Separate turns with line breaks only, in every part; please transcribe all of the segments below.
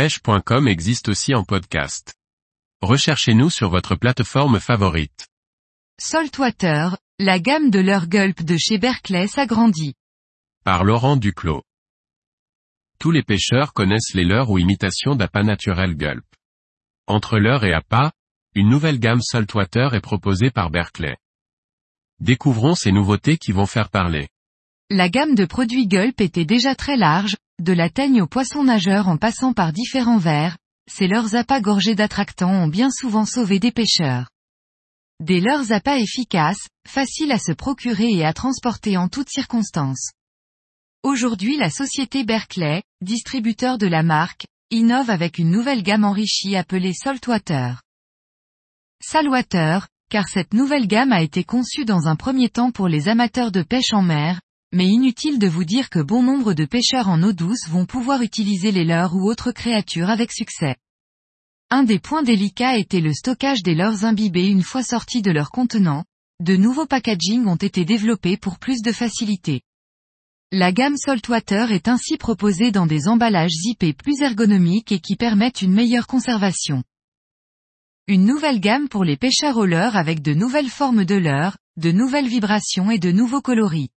pêche.com existe aussi en podcast. Recherchez-nous sur votre plateforme favorite.
Saltwater, la gamme de leur gulp de chez Berkeley s'agrandit.
Par Laurent Duclos. Tous les pêcheurs connaissent les leurres ou imitations d'appât naturel gulp. Entre leurres et appât, une nouvelle gamme Saltwater est proposée par Berkeley. Découvrons ces nouveautés qui vont faire parler.
La gamme de produits Gulp était déjà très large, de la teigne aux poissons nageurs en passant par différents vers, ces leurs appâts gorgés d'attractants ont bien souvent sauvé des pêcheurs. Des leurs appâts efficaces, faciles à se procurer et à transporter en toutes circonstances. Aujourd'hui la société Berkeley, distributeur de la marque, innove avec une nouvelle gamme enrichie appelée Saltwater. Saltwater, car cette nouvelle gamme a été conçue dans un premier temps pour les amateurs de pêche en mer, mais inutile de vous dire que bon nombre de pêcheurs en eau douce vont pouvoir utiliser les leurres ou autres créatures avec succès. Un des points délicats était le stockage des leurres imbibés une fois sortis de leur contenant, de nouveaux packaging ont été développés pour plus de facilité. La gamme Saltwater est ainsi proposée dans des emballages zippés plus ergonomiques et qui permettent une meilleure conservation. Une nouvelle gamme pour les pêcheurs au leurre avec de nouvelles formes de leurres, de nouvelles vibrations et de nouveaux coloris.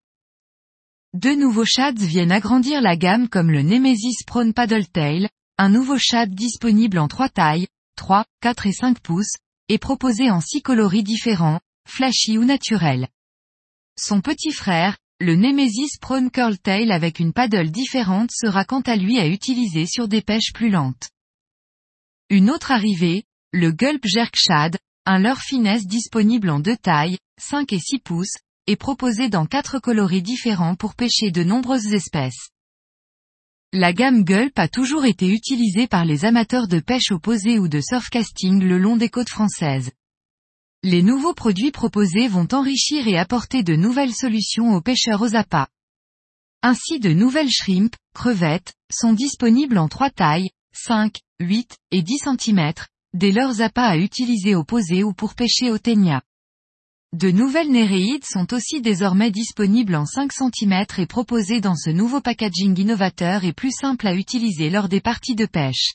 Deux nouveaux shads viennent agrandir la gamme comme le Nemesis Prawn Tail, un nouveau shad disponible en trois tailles, 3, 4 et 5 pouces, et proposé en six coloris différents, flashy ou naturel. Son petit frère, le Nemesis Prawn Tail avec une paddle différente sera quant à lui à utiliser sur des pêches plus lentes. Une autre arrivée, le Gulp Jerk Shad, un leurre finesse disponible en deux tailles, 5 et 6 pouces, est proposé dans quatre coloris différents pour pêcher de nombreuses espèces. La gamme Gulp a toujours été utilisée par les amateurs de pêche opposée ou de surfcasting le long des côtes françaises. Les nouveaux produits proposés vont enrichir et apporter de nouvelles solutions aux pêcheurs aux appâts. Ainsi de nouvelles shrimp, crevettes, sont disponibles en trois tailles, 5, 8 et 10 cm, des leurs appâts à utiliser opposés ou pour pêcher au ténia. De nouvelles néréides sont aussi désormais disponibles en 5 cm et proposées dans ce nouveau packaging innovateur et plus simple à utiliser lors des parties de pêche.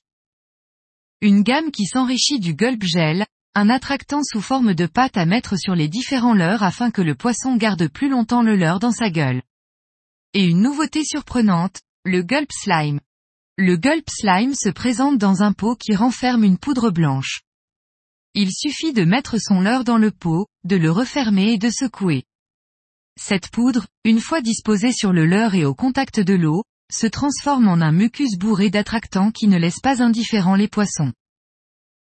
Une gamme qui s'enrichit du gulp gel, un attractant sous forme de pâte à mettre sur les différents leurres afin que le poisson garde plus longtemps le leurre dans sa gueule. Et une nouveauté surprenante, le gulp slime. Le gulp slime se présente dans un pot qui renferme une poudre blanche. Il suffit de mettre son leurre dans le pot, de le refermer et de secouer. Cette poudre, une fois disposée sur le leurre et au contact de l'eau, se transforme en un mucus bourré d'attractants qui ne laisse pas indifférents les poissons.